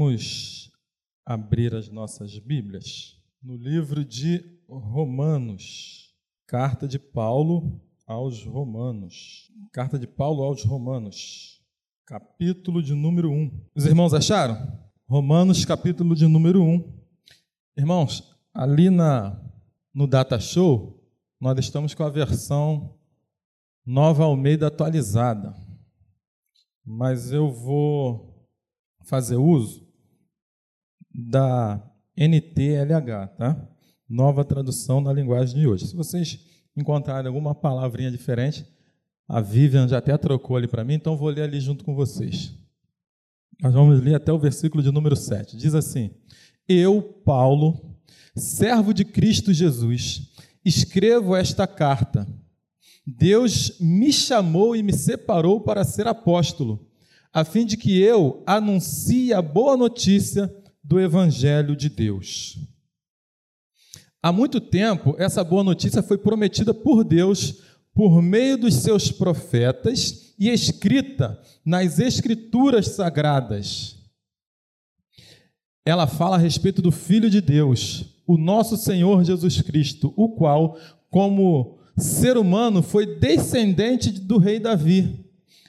Vamos abrir as nossas Bíblias no livro de Romanos, carta de Paulo aos Romanos. Carta de Paulo aos Romanos, capítulo de número 1. Os irmãos acharam? Romanos, capítulo de número 1. Irmãos, ali na no Data Show, nós estamos com a versão Nova Almeida atualizada. Mas eu vou fazer uso da NTLH, tá? Nova tradução na linguagem de hoje. Se vocês encontrarem alguma palavrinha diferente, a Vivian já até trocou ali para mim, então vou ler ali junto com vocês. Nós vamos ler até o versículo de número 7. Diz assim: Eu, Paulo, servo de Cristo Jesus, escrevo esta carta. Deus me chamou e me separou para ser apóstolo a fim de que eu anuncie a boa notícia do Evangelho de Deus. Há muito tempo, essa boa notícia foi prometida por Deus por meio dos seus profetas e escrita nas Escrituras sagradas. Ela fala a respeito do Filho de Deus, o nosso Senhor Jesus Cristo, o qual, como ser humano, foi descendente do rei Davi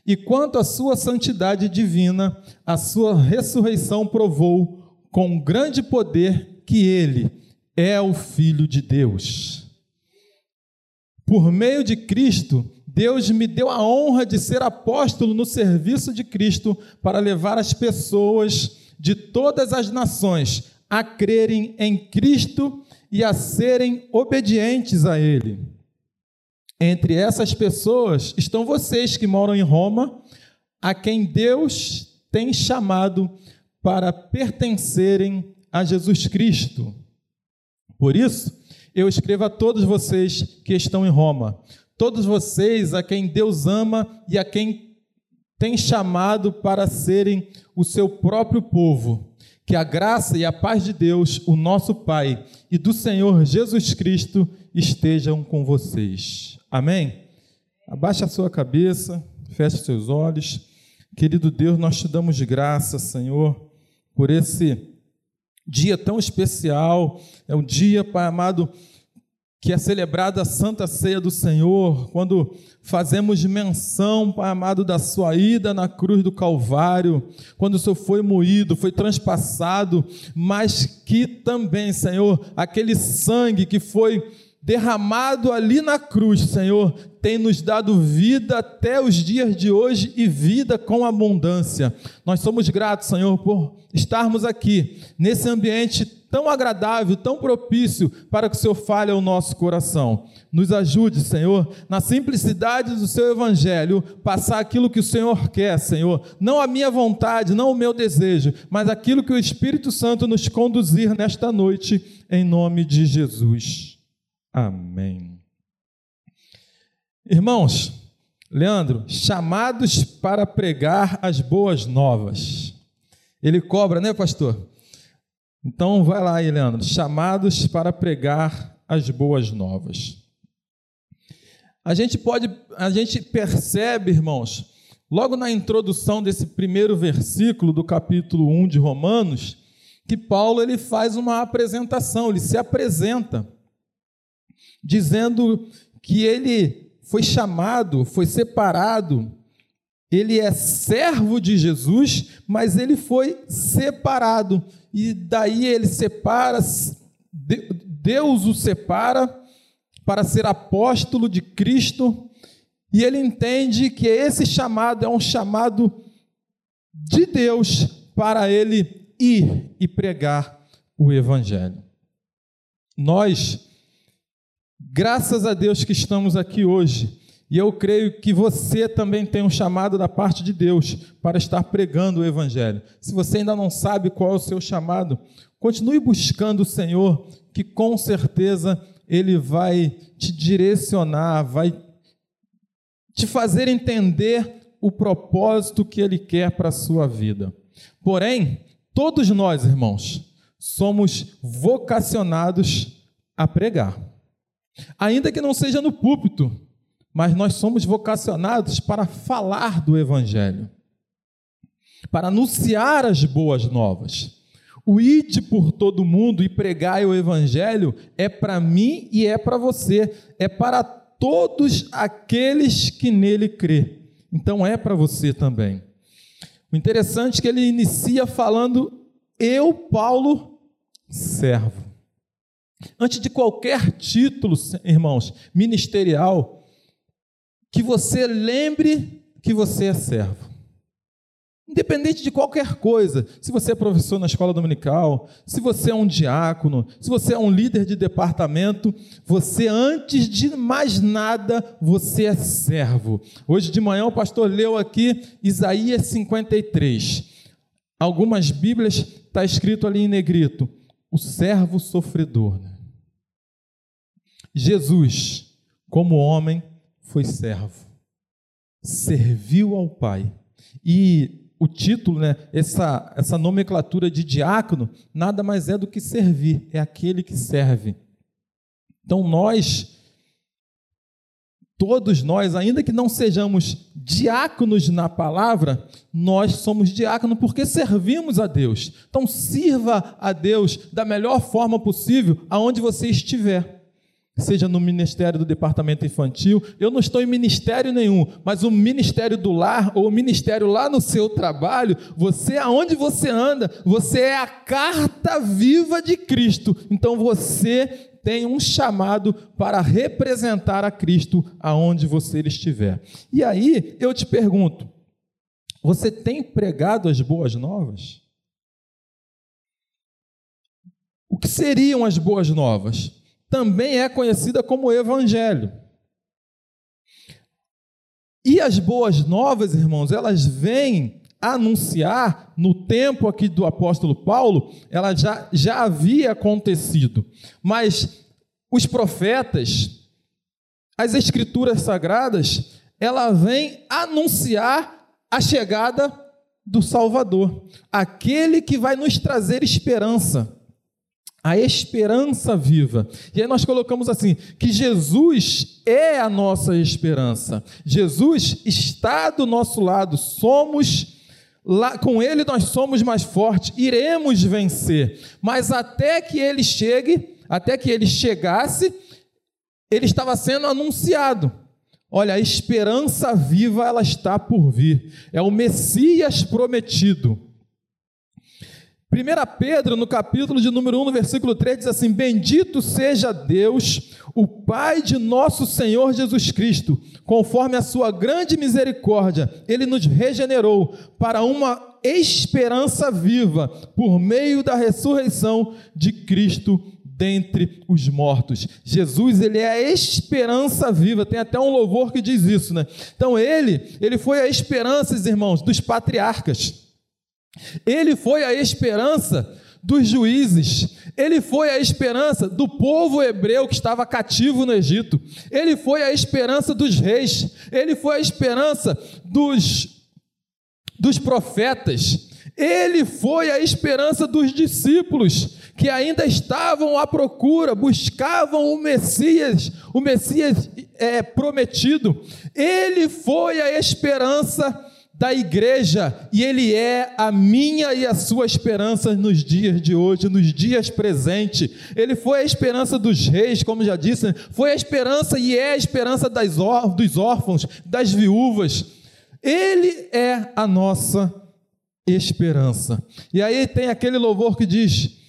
e quanto à sua santidade divina, a sua ressurreição provou com grande poder que ele é o Filho de Deus. Por meio de Cristo, Deus me deu a honra de ser apóstolo no serviço de Cristo para levar as pessoas de todas as nações a crerem em Cristo e a serem obedientes a Ele. Entre essas pessoas estão vocês que moram em Roma, a quem Deus tem chamado para pertencerem a Jesus Cristo. Por isso, eu escrevo a todos vocês que estão em Roma, todos vocês a quem Deus ama e a quem tem chamado para serem o seu próprio povo. Que a graça e a paz de Deus, o nosso Pai, e do Senhor Jesus Cristo estejam com vocês. Amém? Abaixe a sua cabeça, feche seus olhos. Querido Deus, nós te damos graça, Senhor, por esse dia tão especial. É um dia, Pai amado, que é celebrada a Santa Ceia do Senhor, quando fazemos menção, Pai amado, da sua ida na cruz do Calvário, quando o Senhor foi moído, foi transpassado, mas que também, Senhor, aquele sangue que foi derramado ali na cruz, Senhor, tem nos dado vida até os dias de hoje e vida com abundância. Nós somos gratos, Senhor, por estarmos aqui, nesse ambiente tão agradável, tão propício para que o Senhor fale ao nosso coração. Nos ajude, Senhor, na simplicidade do seu evangelho, passar aquilo que o Senhor quer, Senhor. Não a minha vontade, não o meu desejo, mas aquilo que o Espírito Santo nos conduzir nesta noite, em nome de Jesus. Amém. Irmãos, Leandro, chamados para pregar as boas novas. Ele cobra, né, pastor? Então vai lá aí, Leandro. Chamados para pregar as boas novas. A gente pode, a gente percebe, irmãos, logo na introdução desse primeiro versículo do capítulo 1 de Romanos, que Paulo ele faz uma apresentação, ele se apresenta dizendo que ele foi chamado, foi separado, ele é servo de Jesus, mas ele foi separado. E daí ele separa, Deus o separa para ser apóstolo de Cristo, e ele entende que esse chamado é um chamado de Deus para ele ir e pregar o Evangelho. Nós Graças a Deus que estamos aqui hoje. E eu creio que você também tem um chamado da parte de Deus para estar pregando o Evangelho. Se você ainda não sabe qual é o seu chamado, continue buscando o Senhor, que com certeza Ele vai te direcionar, vai te fazer entender o propósito que Ele quer para a sua vida. Porém, todos nós, irmãos, somos vocacionados a pregar. Ainda que não seja no púlpito, mas nós somos vocacionados para falar do Evangelho. para anunciar as boas novas. O ide por todo mundo e pregai o evangelho é para mim e é para você, é para todos aqueles que nele crê. Então é para você também. O interessante é que ele inicia falando eu, Paulo, servo. Antes de qualquer título, irmãos, ministerial, que você lembre que você é servo. Independente de qualquer coisa, se você é professor na escola dominical, se você é um diácono, se você é um líder de departamento, você, antes de mais nada, você é servo. Hoje de manhã o pastor leu aqui Isaías 53. Algumas Bíblias está escrito ali em negrito: o servo sofredor. Jesus, como homem, foi servo, serviu ao Pai. E o título, né, essa, essa nomenclatura de diácono, nada mais é do que servir, é aquele que serve. Então nós, todos nós, ainda que não sejamos diáconos na palavra, nós somos diáconos porque servimos a Deus. Então sirva a Deus da melhor forma possível aonde você estiver seja no ministério do departamento infantil. Eu não estou em ministério nenhum, mas o ministério do lar ou o ministério lá no seu trabalho, você aonde você anda, você é a carta viva de Cristo. Então você tem um chamado para representar a Cristo aonde você estiver. E aí eu te pergunto: você tem pregado as boas novas? O que seriam as boas novas? Também é conhecida como Evangelho. E as boas novas, irmãos, elas vêm anunciar, no tempo aqui do apóstolo Paulo, ela já, já havia acontecido. Mas os profetas, as escrituras sagradas, ela vem anunciar a chegada do Salvador, aquele que vai nos trazer esperança a esperança viva. E aí nós colocamos assim: que Jesus é a nossa esperança. Jesus está do nosso lado, somos lá com ele nós somos mais fortes, iremos vencer. Mas até que ele chegue, até que ele chegasse, ele estava sendo anunciado. Olha, a esperança viva ela está por vir. É o Messias prometido. 1 Pedro, no capítulo de número 1, no versículo 3, diz assim: Bendito seja Deus, o Pai de nosso Senhor Jesus Cristo, conforme a sua grande misericórdia, ele nos regenerou para uma esperança viva, por meio da ressurreição de Cristo dentre os mortos. Jesus, ele é a esperança viva. Tem até um louvor que diz isso, né? Então ele, ele foi a esperança, irmãos, dos patriarcas. Ele foi a esperança dos juízes, ele foi a esperança do povo hebreu que estava cativo no Egito, ele foi a esperança dos reis, ele foi a esperança dos, dos profetas, ele foi a esperança dos discípulos que ainda estavam à procura, buscavam o Messias, o Messias é, prometido, ele foi a esperança da igreja e ele é a minha e a sua esperança nos dias de hoje, nos dias presentes. Ele foi a esperança dos reis, como já disse, foi a esperança e é a esperança das dos órfãos, das viúvas. Ele é a nossa esperança. E aí tem aquele louvor que diz: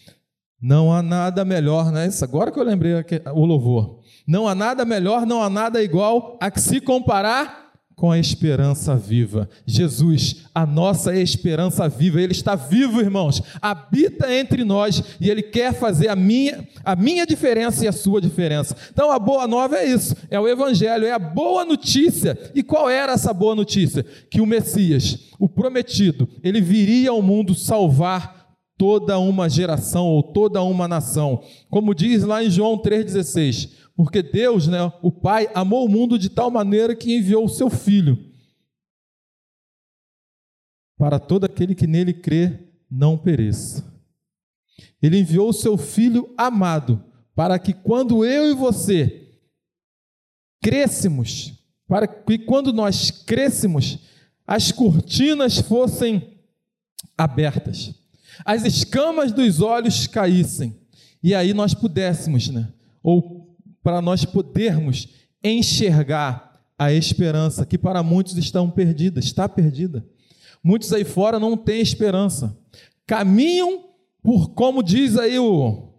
Não há nada melhor, né? Isso agora que eu lembrei o louvor. Não há nada melhor, não há nada igual a que se comparar com a esperança viva. Jesus, a nossa esperança viva, Ele está vivo, irmãos, habita entre nós e Ele quer fazer a minha, a minha diferença e a sua diferença. Então a boa nova é isso, é o Evangelho, é a boa notícia. E qual era essa boa notícia? Que o Messias, o prometido, ele viria ao mundo salvar toda uma geração ou toda uma nação. Como diz lá em João 3,16 porque Deus, né, o Pai, amou o mundo de tal maneira que enviou o seu Filho para todo aquele que nele crê não pereça. Ele enviou o seu Filho amado para que quando eu e você crescemos, para que quando nós crescemos, as cortinas fossem abertas, as escamas dos olhos caíssem, e aí nós pudéssemos, né? Ou para nós podermos enxergar a esperança que para muitos estão perdida, está perdida. Muitos aí fora não têm esperança. Caminham por como diz aí o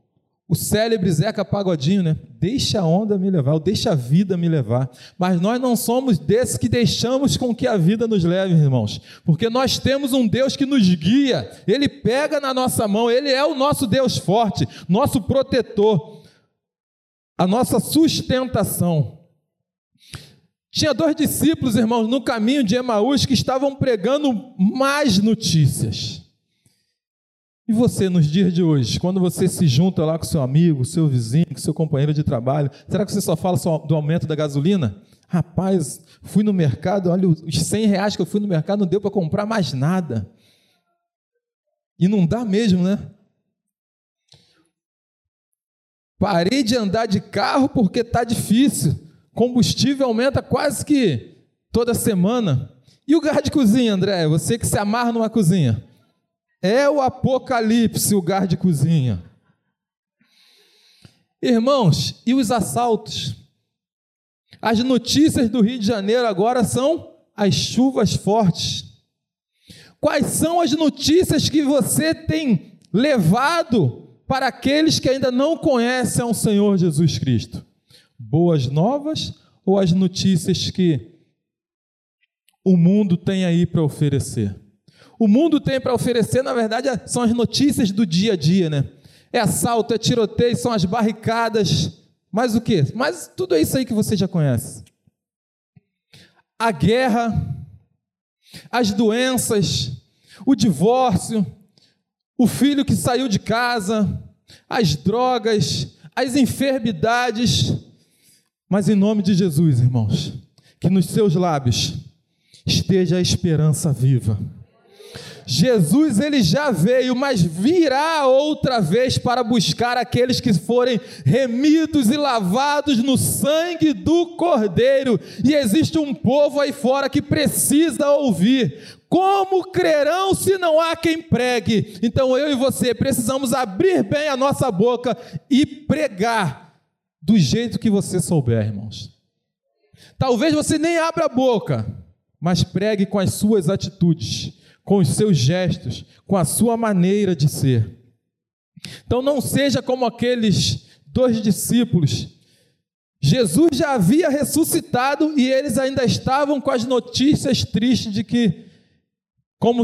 o célebre Zeca Pagodinho, né? Deixa a onda me levar, deixa a vida me levar. Mas nós não somos desses que deixamos com que a vida nos leve, irmãos. Porque nós temos um Deus que nos guia, Ele pega na nossa mão, Ele é o nosso Deus forte, nosso protetor, a nossa sustentação. Tinha dois discípulos, irmãos, no caminho de Emaús que estavam pregando mais notícias. E você, nos dias de hoje, quando você se junta lá com seu amigo, seu vizinho, com seu companheiro de trabalho, será que você só fala só do aumento da gasolina? Rapaz, fui no mercado, olha, os 100 reais que eu fui no mercado não deu para comprar mais nada. E não dá mesmo, né? Parei de andar de carro porque está difícil. Combustível aumenta quase que toda semana. E o gás de cozinha, André? Você que se amarra numa cozinha. É o apocalipse, o lugar de cozinha. Irmãos, e os assaltos? As notícias do Rio de Janeiro agora são as chuvas fortes. Quais são as notícias que você tem levado para aqueles que ainda não conhecem o Senhor Jesus Cristo? Boas novas ou as notícias que o mundo tem aí para oferecer? o mundo tem para oferecer, na verdade, são as notícias do dia a dia, né? É assalto, é tiroteio, são as barricadas, mais o quê? Mas tudo é isso aí que você já conhece. A guerra, as doenças, o divórcio, o filho que saiu de casa, as drogas, as enfermidades. Mas em nome de Jesus, irmãos, que nos seus lábios esteja a esperança viva Jesus ele já veio, mas virá outra vez para buscar aqueles que forem remidos e lavados no sangue do Cordeiro. E existe um povo aí fora que precisa ouvir. Como crerão se não há quem pregue? Então eu e você precisamos abrir bem a nossa boca e pregar do jeito que você souber, irmãos. Talvez você nem abra a boca, mas pregue com as suas atitudes com os seus gestos, com a sua maneira de ser. Então não seja como aqueles dois discípulos. Jesus já havia ressuscitado e eles ainda estavam com as notícias tristes de que, como,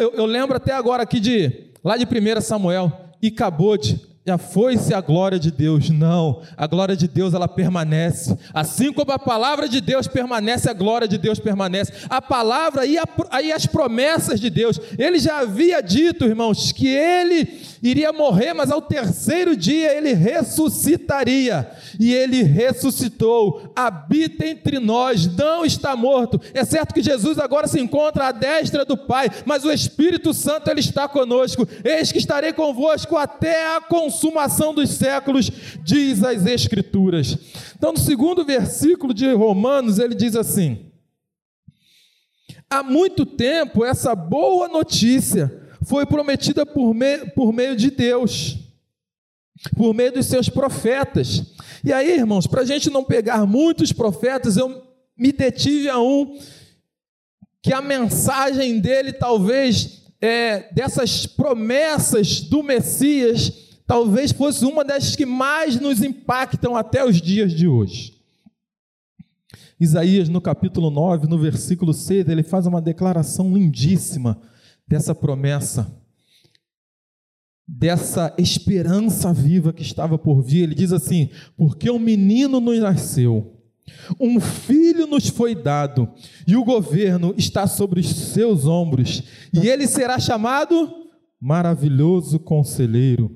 eu, eu lembro até agora aqui de lá de 1 Samuel, e Cabode já foi-se a glória de Deus. Não, a glória de Deus ela permanece. Assim como a palavra de Deus permanece, a glória de Deus permanece. A palavra e, a, e as promessas de Deus. Ele já havia dito, irmãos, que ele iria morrer, mas ao terceiro dia ele ressuscitaria. E ele ressuscitou, habita entre nós, não está morto. É certo que Jesus agora se encontra à destra do Pai, mas o Espírito Santo ele está conosco. Eis que estarei convosco até a consumação dos séculos, diz as Escrituras. Então, no segundo versículo de Romanos, ele diz assim: Há muito tempo essa boa notícia foi prometida por, me, por meio de Deus, por meio dos seus profetas. E aí, irmãos, para a gente não pegar muitos profetas, eu me detive a um que a mensagem dele, talvez, é, dessas promessas do Messias, talvez fosse uma das que mais nos impactam até os dias de hoje. Isaías, no capítulo 9, no versículo 6, ele faz uma declaração lindíssima dessa promessa, dessa esperança viva que estava por vir. Ele diz assim: Porque um menino nos nasceu, um filho nos foi dado, e o governo está sobre os seus ombros, e ele será chamado Maravilhoso Conselheiro,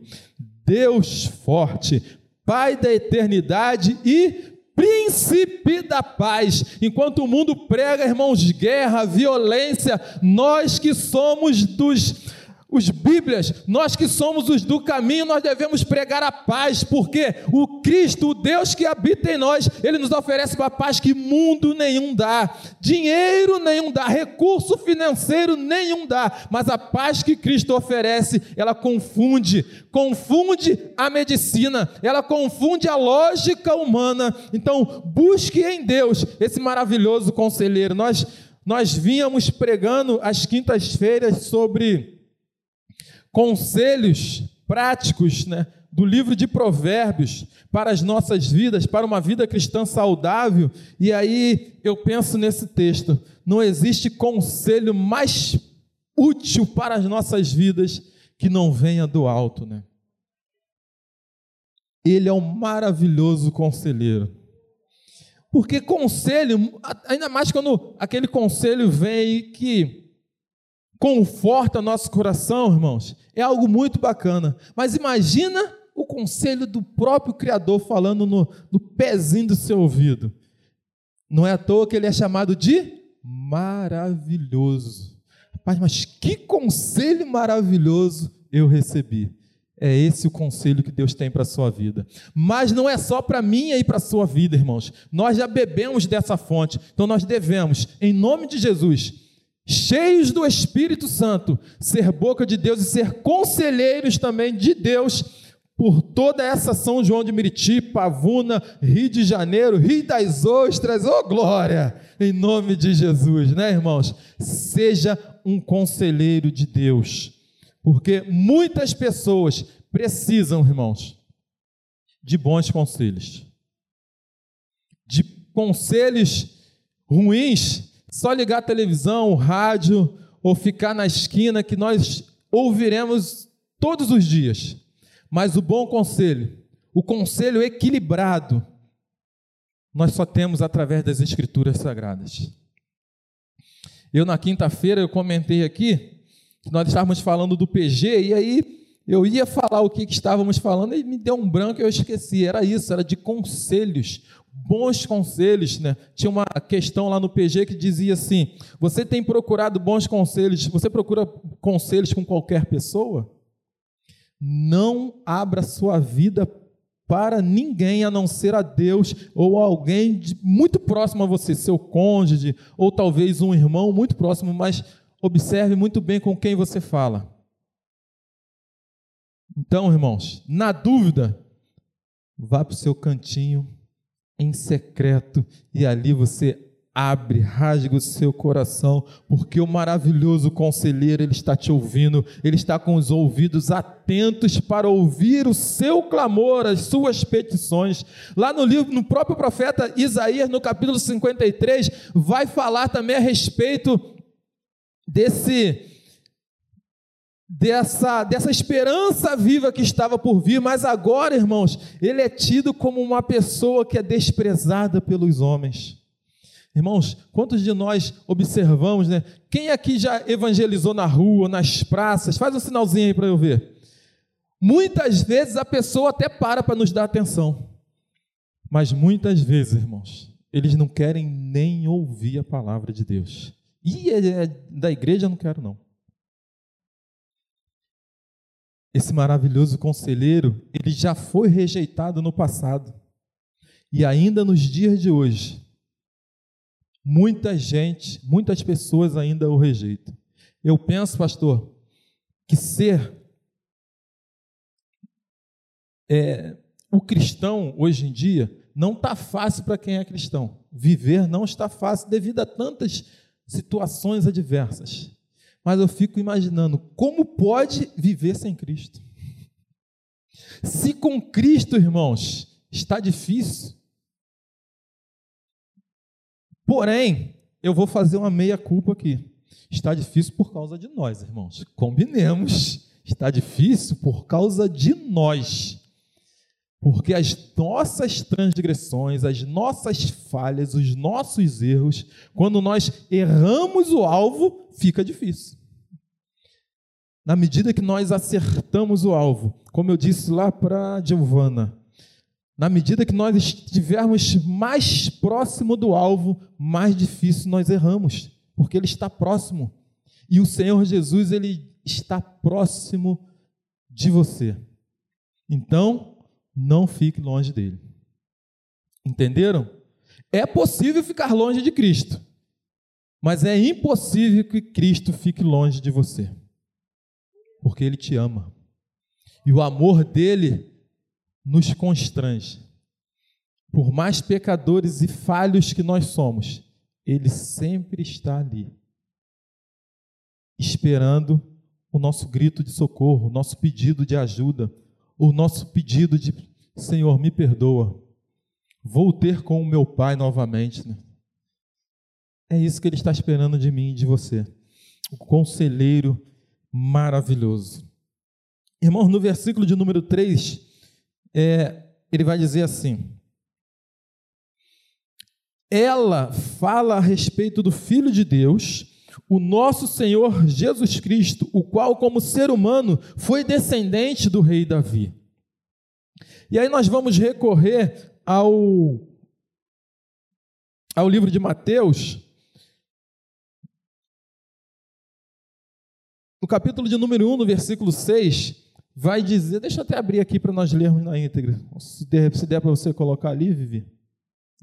Deus Forte, Pai da eternidade e príncipe da paz. Enquanto o mundo prega, irmãos, guerra, violência, nós que somos dos os Bíblias, nós que somos os do caminho, nós devemos pregar a paz, porque o Cristo, o Deus que habita em nós, ele nos oferece uma paz que mundo nenhum dá, dinheiro nenhum dá, recurso financeiro nenhum dá, mas a paz que Cristo oferece, ela confunde, confunde a medicina, ela confunde a lógica humana. Então, busque em Deus esse maravilhoso conselheiro. Nós nós vínhamos pregando às quintas-feiras sobre conselhos práticos né, do livro de Provérbios para as nossas vidas, para uma vida cristã saudável. E aí eu penso nesse texto: não existe conselho mais útil para as nossas vidas que não venha do alto, né? Ele é um maravilhoso conselheiro. Porque conselho, ainda mais quando aquele conselho vem que conforta nosso coração, irmãos, é algo muito bacana. Mas imagina o conselho do próprio Criador falando no, no pezinho do seu ouvido. Não é à toa que ele é chamado de maravilhoso. Rapaz, mas que conselho maravilhoso eu recebi. É esse o conselho que Deus tem para a sua vida. Mas não é só para mim e para a sua vida, irmãos. Nós já bebemos dessa fonte. Então nós devemos, em nome de Jesus, cheios do Espírito Santo, ser boca de Deus e ser conselheiros também de Deus por toda essa São João de Meriti, Pavuna, Rio de Janeiro, Rio das Ostras, ô oh, glória, em nome de Jesus, né, irmãos? Seja um conselheiro de Deus, porque muitas pessoas precisam, irmãos, de bons conselhos, de conselhos ruins só ligar a televisão, o rádio ou ficar na esquina que nós ouviremos todos os dias. Mas o bom conselho, o conselho equilibrado, nós só temos através das escrituras sagradas. Eu na quinta-feira eu comentei aqui que nós estávamos falando do PG e aí eu ia falar o que, que estávamos falando e me deu um branco e eu esqueci. Era isso, era de conselhos bons conselhos, né? Tinha uma questão lá no PG que dizia assim: você tem procurado bons conselhos? Você procura conselhos com qualquer pessoa? Não abra sua vida para ninguém a não ser a Deus ou alguém de, muito próximo a você, seu cônjuge ou talvez um irmão muito próximo, mas observe muito bem com quem você fala. Então, irmãos, na dúvida, vá para o seu cantinho em secreto e ali você abre, rasga o seu coração, porque o maravilhoso conselheiro, ele está te ouvindo, ele está com os ouvidos atentos para ouvir o seu clamor, as suas petições. Lá no livro, no próprio profeta Isaías, no capítulo 53, vai falar também a respeito desse dessa, dessa esperança viva que estava por vir, mas agora, irmãos, ele é tido como uma pessoa que é desprezada pelos homens. Irmãos, quantos de nós observamos, né? Quem aqui já evangelizou na rua, nas praças? Faz um sinalzinho aí para eu ver. Muitas vezes a pessoa até para para nos dar atenção, mas muitas vezes, irmãos, eles não querem nem ouvir a palavra de Deus. E é, é da igreja eu não quero não. Esse maravilhoso conselheiro, ele já foi rejeitado no passado. E ainda nos dias de hoje, muita gente, muitas pessoas ainda o rejeitam. Eu penso, pastor, que ser é, o cristão hoje em dia não está fácil para quem é cristão. Viver não está fácil devido a tantas situações adversas. Mas eu fico imaginando como pode viver sem Cristo. Se com Cristo, irmãos, está difícil. Porém, eu vou fazer uma meia-culpa aqui. Está difícil por causa de nós, irmãos. Combinemos. Está difícil por causa de nós. Porque as nossas transgressões, as nossas falhas, os nossos erros, quando nós erramos o alvo, fica difícil. Na medida que nós acertamos o alvo, como eu disse lá para Giovana, na medida que nós estivermos mais próximo do alvo, mais difícil nós erramos, porque ele está próximo. E o Senhor Jesus, ele está próximo de você. Então, não fique longe dele. Entenderam? É possível ficar longe de Cristo, mas é impossível que Cristo fique longe de você, porque ele te ama. E o amor dele nos constrange. Por mais pecadores e falhos que nós somos, ele sempre está ali, esperando o nosso grito de socorro, o nosso pedido de ajuda, o nosso pedido de Senhor, me perdoa. Vou ter com o meu pai novamente. Né? É isso que ele está esperando de mim e de você. O conselheiro maravilhoso. Irmãos, no versículo de número 3, é, ele vai dizer assim: Ela fala a respeito do Filho de Deus, o nosso Senhor Jesus Cristo, o qual, como ser humano, foi descendente do rei Davi. E aí nós vamos recorrer ao, ao livro de Mateus, no capítulo de número 1, no versículo 6, vai dizer, deixa eu até abrir aqui para nós lermos na íntegra, se der, se der para você colocar ali, Vivi.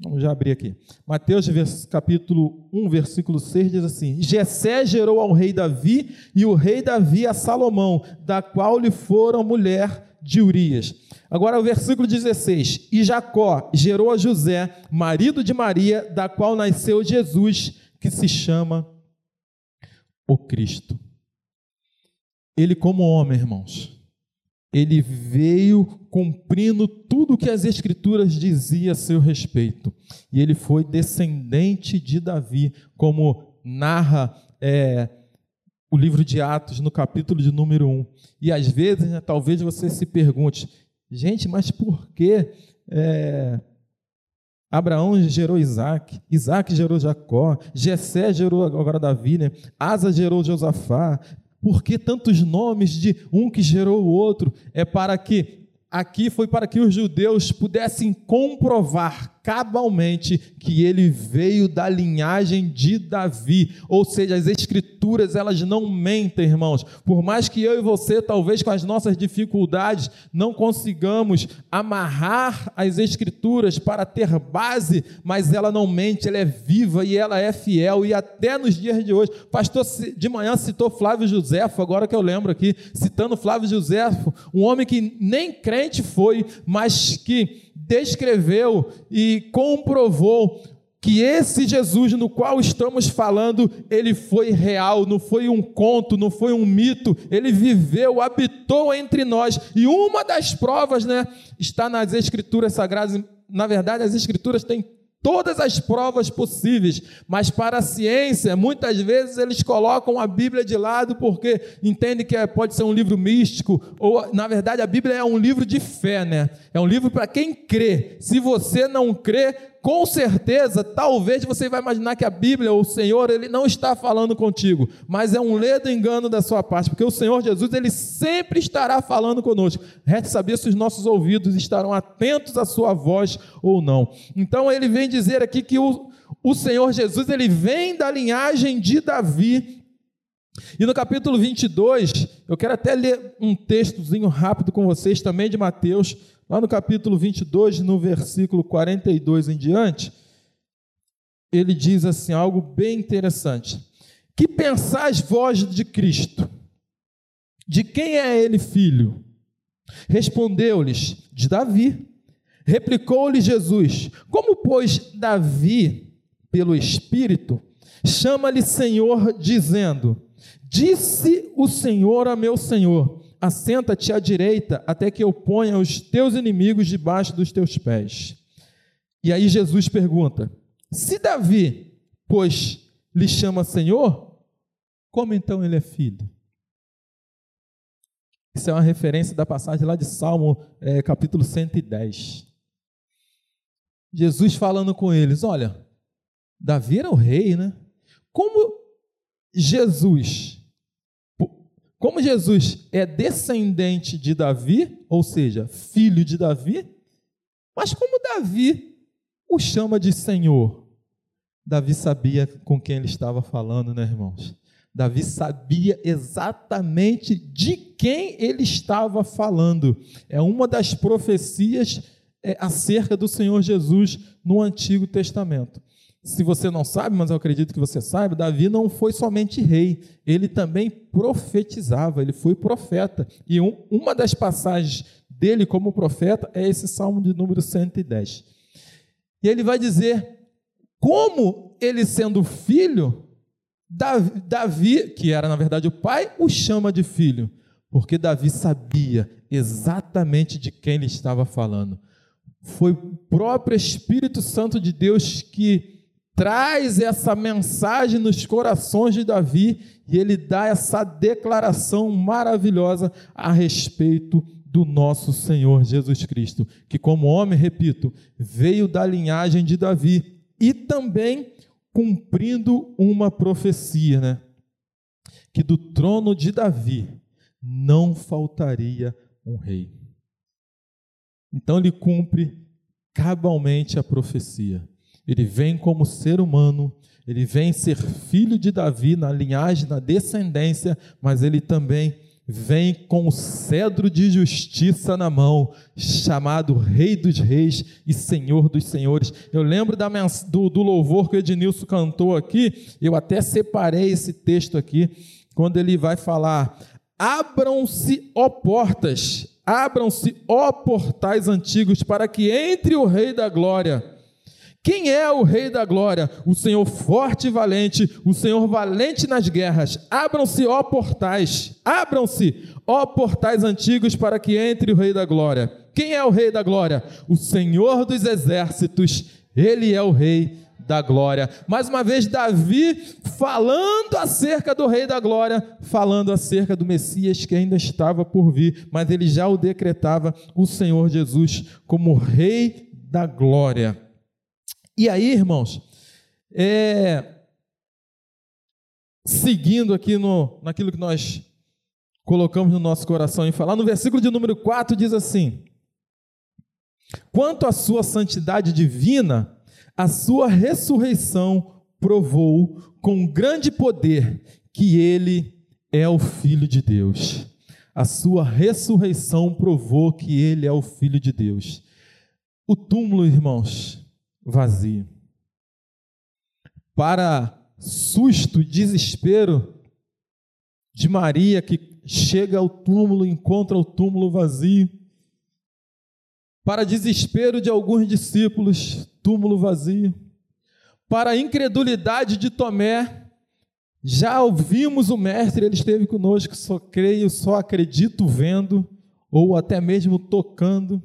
Vamos já abrir aqui. Mateus capítulo 1, versículo 6 diz assim: Jessé gerou ao rei Davi e o rei Davi a Salomão, da qual lhe foram mulher de Urias. Agora o versículo 16: E Jacó gerou a José, marido de Maria, da qual nasceu Jesus, que se chama o Cristo. Ele, como homem, irmãos, ele veio cumprindo tudo o que as Escrituras diziam a seu respeito. E ele foi descendente de Davi, como narra é, o livro de Atos, no capítulo de número 1. E às vezes, né, talvez você se pergunte, Gente, mas por que é, Abraão gerou Isaac, Isaac gerou Jacó, Jessé gerou agora Davi, né? Asa gerou Josafá. Por que tantos nomes de um que gerou o outro? É para que aqui foi para que os judeus pudessem comprovar cabalmente que ele veio da linhagem de Davi, ou seja, as escrituras elas não mentem, irmãos. Por mais que eu e você, talvez com as nossas dificuldades, não consigamos amarrar as escrituras para ter base, mas ela não mente, ela é viva e ela é fiel e até nos dias de hoje. Pastor de manhã citou Flávio Josefo, agora que eu lembro aqui, citando Flávio Josefo, um homem que nem crente foi, mas que descreveu e comprovou que esse Jesus no qual estamos falando, ele foi real, não foi um conto, não foi um mito, ele viveu, habitou entre nós. E uma das provas, né, está nas escrituras sagradas. Na verdade, as escrituras têm todas as provas possíveis, mas para a ciência, muitas vezes eles colocam a Bíblia de lado porque entendem que é, pode ser um livro místico, ou na verdade a Bíblia é um livro de fé, né? É um livro para quem crê. Se você não crê, com certeza, talvez você vai imaginar que a Bíblia, o Senhor, ele não está falando contigo, mas é um ledo engano da sua parte, porque o Senhor Jesus, ele sempre estará falando conosco. Resta saber se os nossos ouvidos estarão atentos à sua voz ou não. Então ele vem dizer aqui que o, o Senhor Jesus, ele vem da linhagem de Davi, e no capítulo 22, eu quero até ler um textozinho rápido com vocês também de Mateus, Lá no capítulo 22, no versículo 42 em diante, ele diz assim algo bem interessante. Que pensais vós de Cristo? De quem é ele filho? Respondeu-lhes: De Davi. Replicou-lhe Jesus: Como, pois, Davi, pelo Espírito, chama-lhe Senhor, dizendo: Disse o Senhor a meu Senhor: assenta-te à direita até que eu ponha os teus inimigos debaixo dos teus pés. E aí Jesus pergunta: Se Davi, pois, lhe chama Senhor, como então ele é filho? Isso é uma referência da passagem lá de Salmo, é, capítulo 110. Jesus falando com eles: Olha, Davi era o rei, né? Como Jesus como Jesus é descendente de Davi, ou seja, filho de Davi, mas como Davi o chama de Senhor, Davi sabia com quem ele estava falando, né, irmãos? Davi sabia exatamente de quem ele estava falando. É uma das profecias é, acerca do Senhor Jesus no Antigo Testamento. Se você não sabe, mas eu acredito que você saiba, Davi não foi somente rei, ele também profetizava, ele foi profeta. E um, uma das passagens dele como profeta é esse salmo de número 110. E ele vai dizer como ele sendo filho, Davi, que era na verdade o pai, o chama de filho, porque Davi sabia exatamente de quem ele estava falando. Foi o próprio Espírito Santo de Deus que traz essa mensagem nos corações de Davi e ele dá essa declaração maravilhosa a respeito do nosso Senhor Jesus Cristo, que, como homem, repito, veio da linhagem de Davi e também cumprindo uma profecia, né? Que do trono de Davi não faltaria um rei. Então ele cumpre cabalmente a profecia. Ele vem como ser humano, ele vem ser filho de Davi na linhagem, na descendência, mas ele também vem com o cedro de justiça na mão, chamado Rei dos Reis e Senhor dos Senhores. Eu lembro da, do, do louvor que o Ednilson cantou aqui, eu até separei esse texto aqui, quando ele vai falar: Abram-se, ó portas, abram-se, ó portais antigos, para que entre o Rei da Glória. Quem é o Rei da Glória? O Senhor forte e valente, o Senhor valente nas guerras. Abram-se, ó portais, abram-se, ó portais antigos, para que entre o Rei da Glória. Quem é o Rei da Glória? O Senhor dos exércitos, ele é o Rei da Glória. Mais uma vez, Davi falando acerca do Rei da Glória, falando acerca do Messias que ainda estava por vir, mas ele já o decretava, o Senhor Jesus, como Rei da Glória. E aí, irmãos, é, seguindo aqui no, naquilo que nós colocamos no nosso coração em falar, no versículo de número 4 diz assim: Quanto à sua santidade divina, a sua ressurreição provou com grande poder que ele é o Filho de Deus. A sua ressurreição provou que ele é o Filho de Deus. O túmulo, irmãos, vazio. Para susto desespero de Maria, que chega ao túmulo, encontra o túmulo vazio. Para desespero de alguns discípulos, túmulo vazio. Para incredulidade de Tomé, já ouvimos o Mestre, ele esteve conosco, só creio, só acredito vendo, ou até mesmo tocando.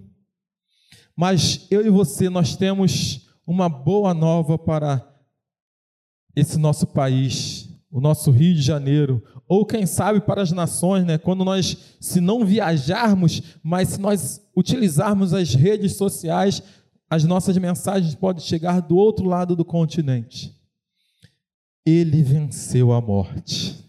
Mas eu e você, nós temos uma boa nova para esse nosso país, o nosso Rio de Janeiro, ou quem sabe para as nações, né? Quando nós, se não viajarmos, mas se nós utilizarmos as redes sociais, as nossas mensagens podem chegar do outro lado do continente. Ele venceu a morte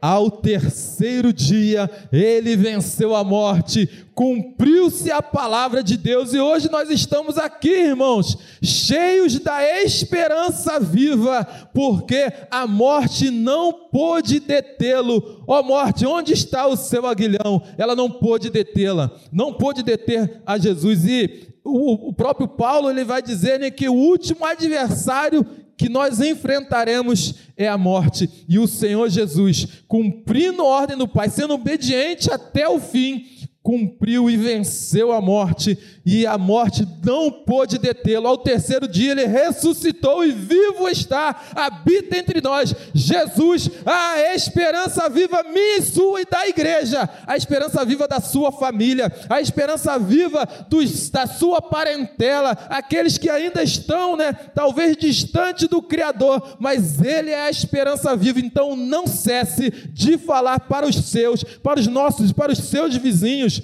ao terceiro dia, ele venceu a morte, cumpriu-se a palavra de Deus e hoje nós estamos aqui, irmãos, cheios da esperança viva, porque a morte não pôde detê-lo. Ó oh, morte, onde está o seu aguilhão? Ela não pôde detê-la, não pôde deter a Jesus. E o, próprio Paulo ele vai dizer né, que o último adversário que nós enfrentaremos é a morte. E o Senhor Jesus, cumprindo a ordem do Pai, sendo obediente até o fim, cumpriu e venceu a morte, e a morte não pôde detê-lo. Ao terceiro dia ele ressuscitou e vivo está, habita entre nós. Jesus, a esperança viva minha e sua e da igreja, a esperança viva da sua família, a esperança viva dos, da sua parentela, aqueles que ainda estão, né, talvez distante do Criador, mas ele é a esperança viva. Então não cesse de falar para os seus, para os nossos, para os seus vizinhos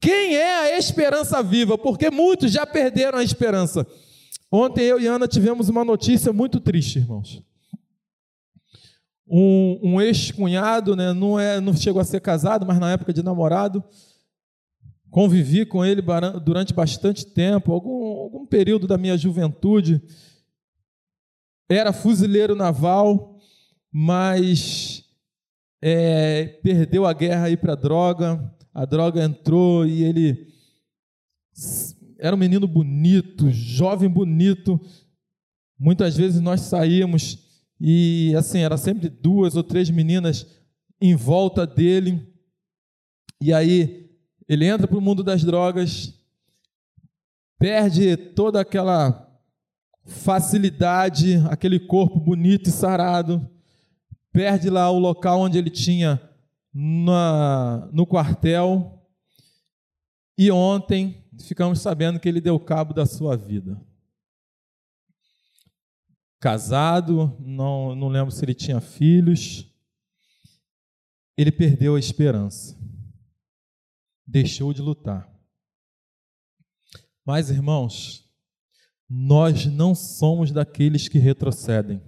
quem é a esperança viva? Porque muitos já perderam a esperança. Ontem eu e Ana tivemos uma notícia muito triste, irmãos. Um, um ex-cunhado, né, não, é, não chegou a ser casado, mas na época de namorado, convivi com ele durante bastante tempo, algum, algum período da minha juventude. Era fuzileiro naval, mas é, perdeu a guerra para a droga, a droga entrou e ele era um menino bonito, jovem bonito. Muitas vezes nós saíamos e assim, era sempre duas ou três meninas em volta dele. E aí ele entra para o mundo das drogas, perde toda aquela facilidade, aquele corpo bonito e sarado, perde lá o local onde ele tinha na, no quartel. E ontem ficamos sabendo que ele deu cabo da sua vida. Casado, não, não lembro se ele tinha filhos. Ele perdeu a esperança. Deixou de lutar. Mas, irmãos, nós não somos daqueles que retrocedem.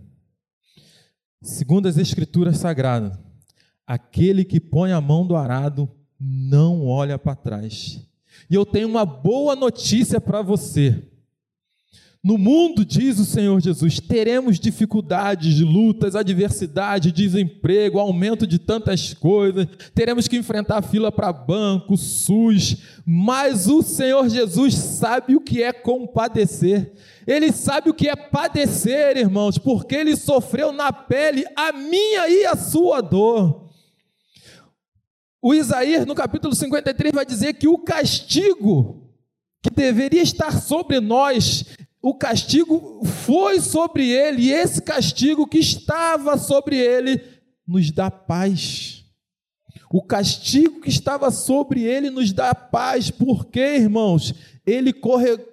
Segundo as Escrituras Sagradas, aquele que põe a mão do arado não olha para trás. E eu tenho uma boa notícia para você. No mundo, diz o Senhor Jesus, teremos dificuldades, lutas, adversidade, desemprego, aumento de tantas coisas, teremos que enfrentar fila para banco, SUS, mas o Senhor Jesus sabe o que é compadecer, ele sabe o que é padecer, irmãos, porque ele sofreu na pele a minha e a sua dor. O Isaías, no capítulo 53, vai dizer que o castigo que deveria estar sobre nós o castigo foi sobre ele, e esse castigo que estava sobre ele nos dá paz. O castigo que estava sobre ele nos dá paz, porque, irmãos, ele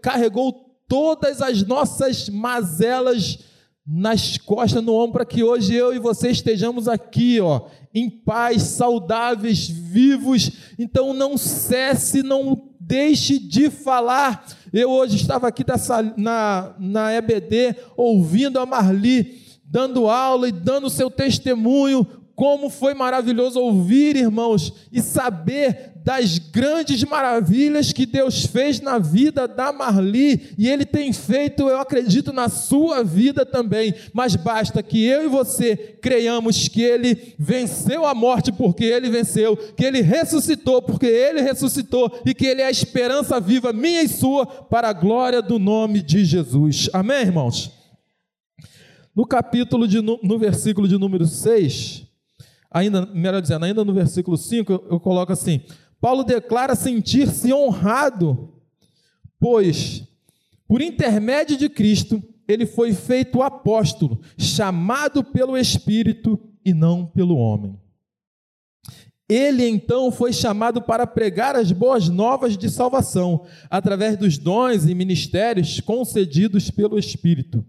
carregou todas as nossas mazelas nas costas, no ombro, para que hoje eu e você estejamos aqui, ó, em paz, saudáveis, vivos. Então não cesse, não deixe de falar eu hoje estava aqui na, na EBD, ouvindo a Marli, dando aula e dando seu testemunho. Como foi maravilhoso ouvir, irmãos, e saber das grandes maravilhas que Deus fez na vida da Marli, e Ele tem feito, eu acredito, na sua vida também. Mas basta que eu e você creiamos que Ele venceu a morte porque Ele venceu, que Ele ressuscitou porque Ele ressuscitou, e que Ele é a esperança viva, minha e sua, para a glória do nome de Jesus. Amém, irmãos? No capítulo de, no versículo de número 6, ainda, melhor dizendo, ainda no versículo 5, eu, eu coloco assim: Paulo declara sentir-se honrado, pois, por intermédio de Cristo, ele foi feito apóstolo, chamado pelo Espírito e não pelo homem. Ele então foi chamado para pregar as boas novas de salvação, através dos dons e ministérios concedidos pelo Espírito.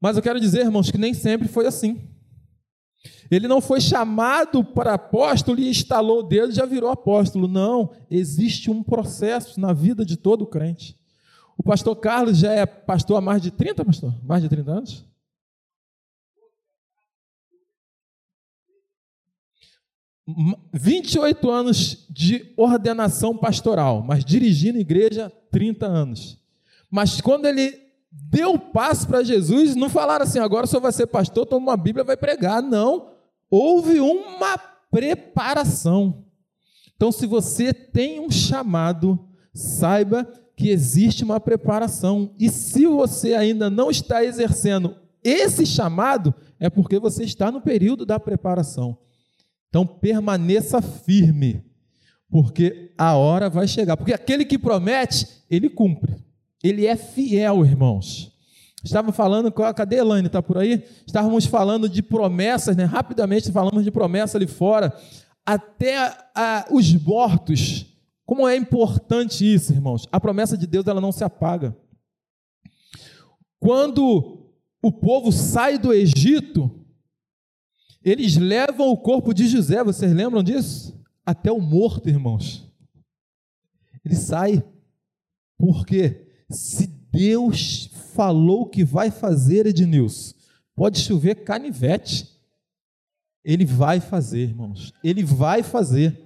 Mas eu quero dizer, irmãos, que nem sempre foi assim. Ele não foi chamado para apóstolo e instalou o dedo e já virou apóstolo. Não, existe um processo na vida de todo crente. O pastor Carlos já é pastor há mais de 30, pastor? Mais de 30 anos? E oito anos de ordenação pastoral, mas dirigindo igreja 30 anos. Mas quando ele deu passo para Jesus, não falaram assim, agora senhor vai ser pastor, toma uma Bíblia vai pregar. Não houve uma preparação. Então, se você tem um chamado, saiba que existe uma preparação. E se você ainda não está exercendo esse chamado, é porque você está no período da preparação. Então, permaneça firme, porque a hora vai chegar. Porque aquele que promete, ele cumpre. Ele é fiel, irmãos. Estava falando, cadê a Elaine? Está por aí? Estávamos falando de promessas, né? rapidamente falamos de promessa ali fora. Até a, os mortos. Como é importante isso, irmãos? A promessa de Deus ela não se apaga. Quando o povo sai do Egito, eles levam o corpo de José, vocês lembram disso? Até o morto, irmãos. Ele sai. Por quê? Se Deus falou que vai fazer, Ednilson, pode chover canivete. Ele vai fazer, irmãos. Ele vai fazer.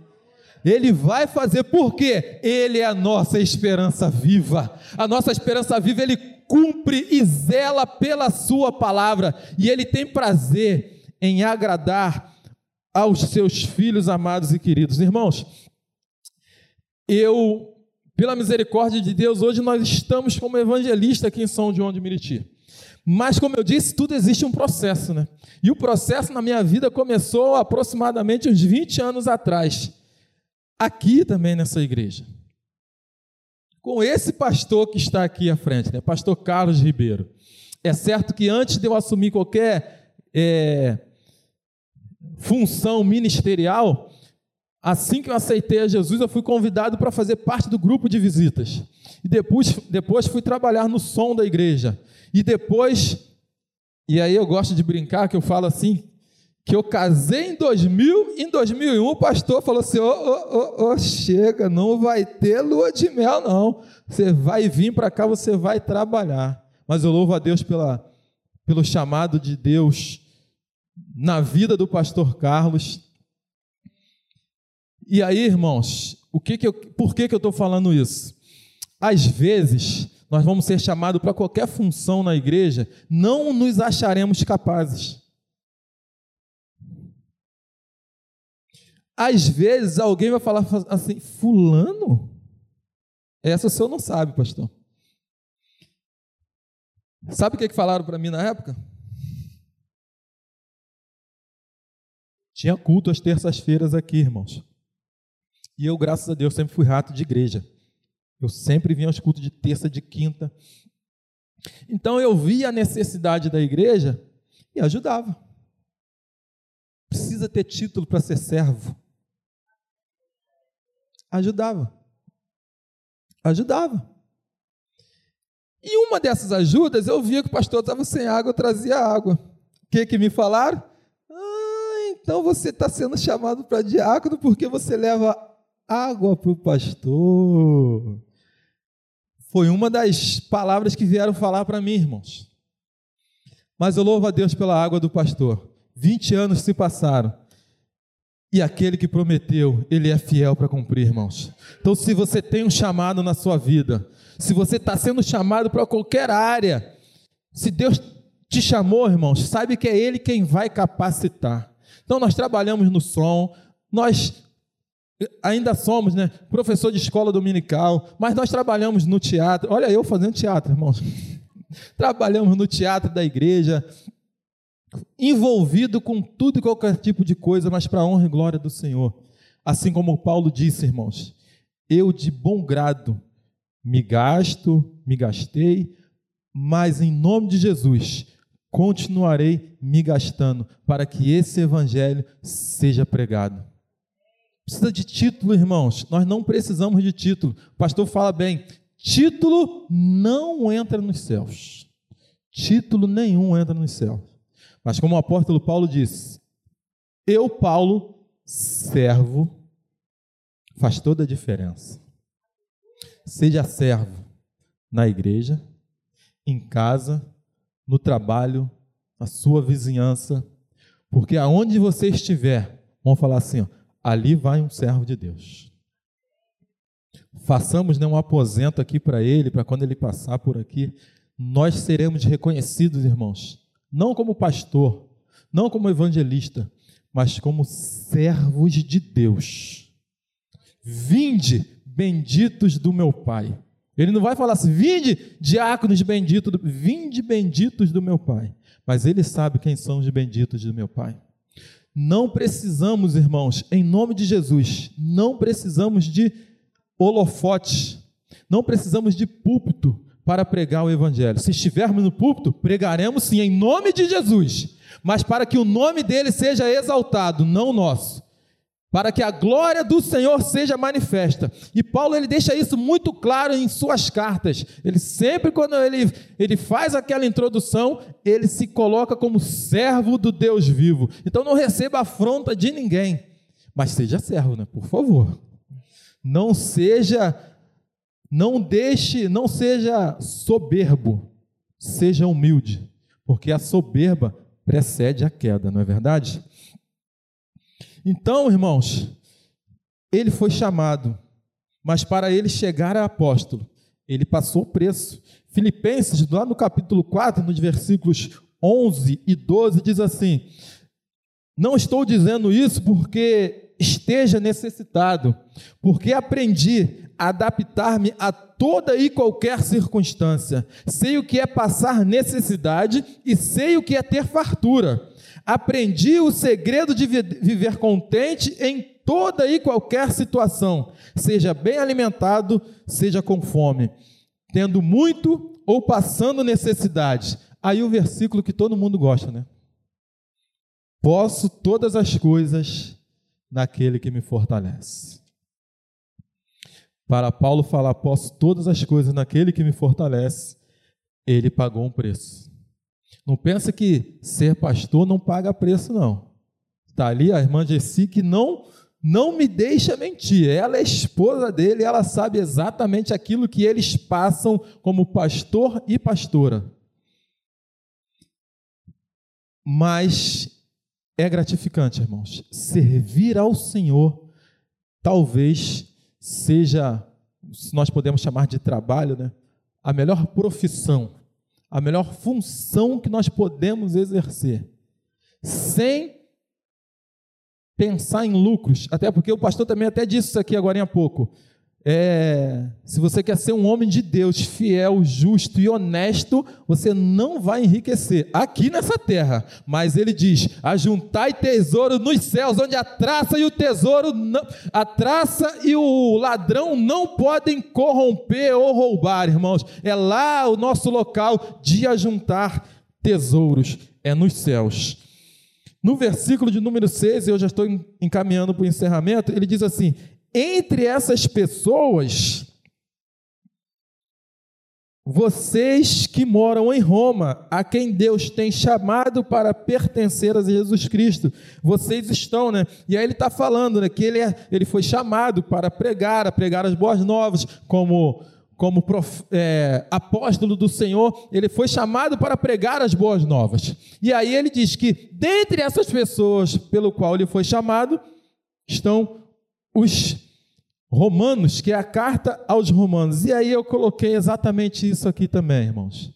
Ele vai fazer porque Ele é a nossa esperança viva. A nossa esperança viva, Ele cumpre e zela pela Sua palavra. E Ele tem prazer em agradar aos seus filhos amados e queridos. Irmãos, eu, pela misericórdia de Deus, hoje nós estamos como evangelista aqui em São João de Meriti. Mas, como eu disse, tudo existe um processo, né? E o processo na minha vida começou aproximadamente uns 20 anos atrás, aqui também nessa igreja. Com esse pastor que está aqui à frente, né? Pastor Carlos Ribeiro. É certo que antes de eu assumir qualquer é, função ministerial, assim que eu aceitei a Jesus, eu fui convidado para fazer parte do grupo de visitas. E depois, depois fui trabalhar no som da igreja. E depois, e aí eu gosto de brincar, que eu falo assim, que eu casei em 2000, em 2001 o pastor falou assim, ô, ô, ô, chega, não vai ter lua de mel não, você vai vir para cá, você vai trabalhar. Mas eu louvo a Deus pela, pelo chamado de Deus na vida do pastor Carlos. E aí, irmãos, o que que eu, por que, que eu estou falando isso? Às vezes, nós vamos ser chamados para qualquer função na igreja, não nos acharemos capazes. Às vezes, alguém vai falar assim: Fulano? Essa o senhor não sabe, pastor. Sabe o que, que falaram para mim na época? Tinha culto às terças-feiras aqui, irmãos. E eu, graças a Deus, sempre fui rato de igreja. Eu sempre vinha aos cultos de terça, de quinta. Então eu via a necessidade da igreja e ajudava. Precisa ter título para ser servo. Ajudava. Ajudava. E uma dessas ajudas, eu via que o pastor estava sem água, eu trazia água. O que, que me falaram? Então você está sendo chamado para diácono porque você leva água para o pastor. Foi uma das palavras que vieram falar para mim, irmãos. Mas eu louvo a Deus pela água do pastor. 20 anos se passaram. E aquele que prometeu, ele é fiel para cumprir, irmãos. Então, se você tem um chamado na sua vida, se você está sendo chamado para qualquer área, se Deus te chamou, irmãos, sabe que é Ele quem vai capacitar. Então nós trabalhamos no som, nós ainda somos, né, professor de escola dominical, mas nós trabalhamos no teatro. Olha eu fazendo teatro, irmãos. trabalhamos no teatro da igreja, envolvido com tudo e qualquer tipo de coisa, mas para a honra e glória do Senhor. Assim como Paulo disse, irmãos, eu de bom grado me gasto, me gastei, mas em nome de Jesus continuarei me gastando para que esse evangelho seja pregado. Precisa de título, irmãos. Nós não precisamos de título. O pastor fala bem: título não entra nos céus. Título nenhum entra nos céus. Mas como o apóstolo Paulo disse, eu, Paulo, servo, faz toda a diferença. Seja servo na igreja, em casa, no trabalho, na sua vizinhança, porque aonde você estiver, vamos falar assim, ó, ali vai um servo de Deus. Façamos né, um aposento aqui para ele, para quando ele passar por aqui, nós seremos reconhecidos, irmãos, não como pastor, não como evangelista, mas como servos de Deus. Vinde, benditos do meu Pai. Ele não vai falar assim, vinde diáconos benditos, vinde benditos do meu Pai. Mas ele sabe quem são os benditos do meu Pai. Não precisamos, irmãos, em nome de Jesus, não precisamos de holofote, não precisamos de púlpito para pregar o Evangelho. Se estivermos no púlpito, pregaremos sim, em nome de Jesus, mas para que o nome dele seja exaltado, não o nosso para que a glória do Senhor seja manifesta. E Paulo ele deixa isso muito claro em suas cartas. Ele sempre quando ele, ele faz aquela introdução, ele se coloca como servo do Deus vivo. Então não receba afronta de ninguém, mas seja servo, né? Por favor. Não seja não deixe, não seja soberbo. Seja humilde, porque a soberba precede a queda, não é verdade? Então, irmãos, ele foi chamado, mas para ele chegar a apóstolo, ele passou preço. Filipenses, lá no capítulo 4, nos versículos 11 e 12, diz assim: Não estou dizendo isso porque esteja necessitado, porque aprendi a adaptar-me a toda e qualquer circunstância. Sei o que é passar necessidade e sei o que é ter fartura. Aprendi o segredo de viver contente em toda e qualquer situação, seja bem alimentado, seja com fome, tendo muito ou passando necessidade. Aí o versículo que todo mundo gosta, né? Posso todas as coisas naquele que me fortalece. Para Paulo falar, posso todas as coisas naquele que me fortalece, ele pagou um preço. Não pensa que ser pastor não paga preço, não. Está ali a irmã Jessi que não, não me deixa mentir. Ela é esposa dele, ela sabe exatamente aquilo que eles passam como pastor e pastora. Mas é gratificante, irmãos. Servir ao Senhor talvez seja, se nós podemos chamar de trabalho, né? a melhor profissão, a melhor função que nós podemos exercer, sem pensar em lucros. Até porque o pastor também até disse isso aqui agora há pouco. É, se você quer ser um homem de Deus, fiel, justo e honesto, você não vai enriquecer aqui nessa terra. Mas ele diz: ajuntai tesouro nos céus, onde a traça e o tesouro, não, a traça e o ladrão não podem corromper ou roubar, irmãos. É lá o nosso local de ajuntar tesouros, é nos céus. No versículo de número 6, eu já estou encaminhando para o encerramento, ele diz assim: entre essas pessoas, vocês que moram em Roma, a quem Deus tem chamado para pertencer a Jesus Cristo, vocês estão, né? E aí ele está falando, né, que ele, é, ele foi chamado para pregar, a pregar as boas novas, como como prof, é, apóstolo do Senhor, ele foi chamado para pregar as boas novas. E aí ele diz que dentre essas pessoas pelo qual ele foi chamado, estão os Romanos, que é a carta aos Romanos. E aí eu coloquei exatamente isso aqui também, irmãos.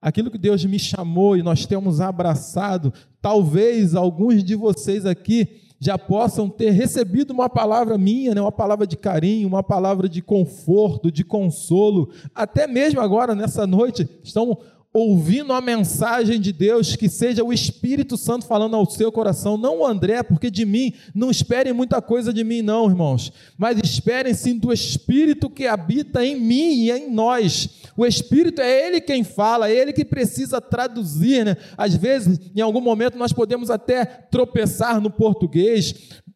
Aquilo que Deus me chamou e nós temos abraçado, talvez alguns de vocês aqui já possam ter recebido uma palavra minha, né, uma palavra de carinho, uma palavra de conforto, de consolo, até mesmo agora nessa noite estão ouvindo a mensagem de Deus, que seja o Espírito Santo falando ao seu coração, não o André, porque de mim, não esperem muita coisa de mim, não, irmãos, mas esperem sim do Espírito que habita em mim e em nós. O Espírito é Ele quem fala, é Ele que precisa traduzir, né? Às vezes, em algum momento, nós podemos até tropeçar no português,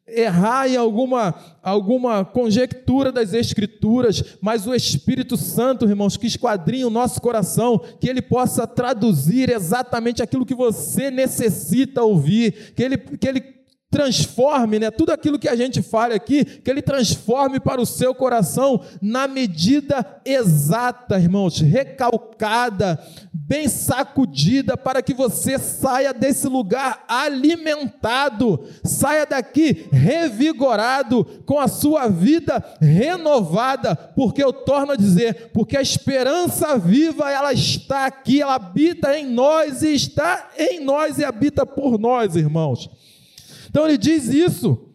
errar em alguma, alguma conjectura das Escrituras, mas o Espírito Santo, irmãos, que esquadrinha o nosso coração, que ele possa traduzir exatamente aquilo que você necessita ouvir, que ele, que ele transforme, né, tudo aquilo que a gente fala aqui, que ele transforme para o seu coração na medida exata, irmãos, recalcada, bem sacudida, para que você saia desse lugar alimentado, saia daqui revigorado, com a sua vida renovada, porque eu torno a dizer, porque a esperança viva, ela está aqui, ela habita em nós e está em nós e habita por nós, irmãos. Então ele diz isso,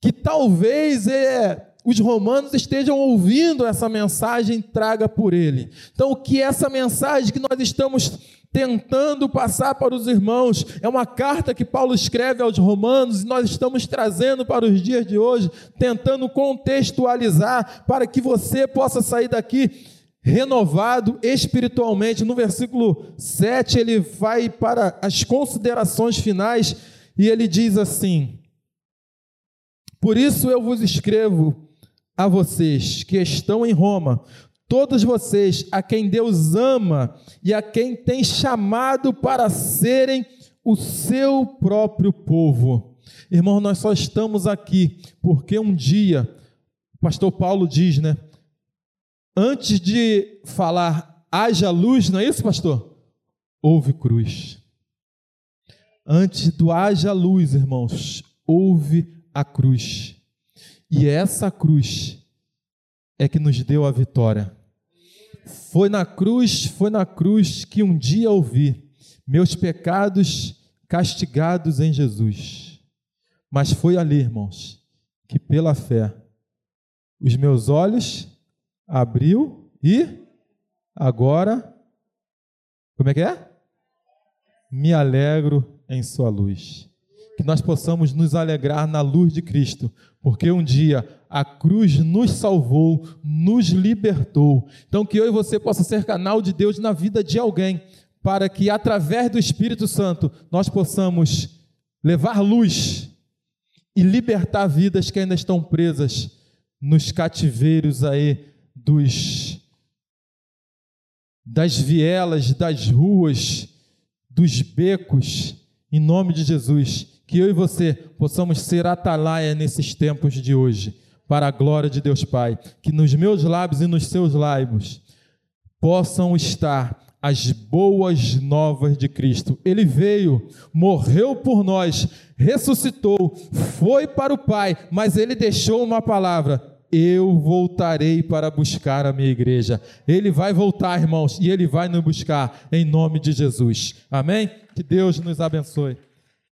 que talvez é, os romanos estejam ouvindo essa mensagem traga por ele. Então, o que é essa mensagem que nós estamos tentando passar para os irmãos. É uma carta que Paulo escreve aos Romanos e nós estamos trazendo para os dias de hoje, tentando contextualizar para que você possa sair daqui renovado espiritualmente. No versículo 7, ele vai para as considerações finais e ele diz assim: Por isso eu vos escrevo a vocês que estão em Roma, todos vocês a quem Deus ama e a quem tem chamado para serem o seu próprio povo. Irmão, nós só estamos aqui porque um dia, o pastor Paulo diz, né? Antes de falar haja luz, não é isso, pastor? Houve cruz. Antes do haja luz, irmãos, houve a cruz. E essa cruz é que nos deu a vitória. Foi na cruz, foi na cruz que um dia ouvi: meus pecados castigados em Jesus. Mas foi ali, irmãos, que pela fé os meus olhos abriu e agora como é que é? Me alegro em sua luz. Que nós possamos nos alegrar na luz de Cristo, porque um dia a cruz nos salvou, nos libertou. Então que eu e você possa ser canal de Deus na vida de alguém, para que através do Espírito Santo nós possamos levar luz e libertar vidas que ainda estão presas nos cativeiros aí dos das vielas, das ruas, dos becos, em nome de Jesus, que eu e você possamos ser atalaia nesses tempos de hoje, para a glória de Deus Pai, que nos meus lábios e nos seus lábios possam estar as boas novas de Cristo. Ele veio, morreu por nós, ressuscitou, foi para o Pai, mas ele deixou uma palavra: eu voltarei para buscar a minha igreja. Ele vai voltar, irmãos, e ele vai nos buscar em nome de Jesus. Amém? Que Deus nos abençoe.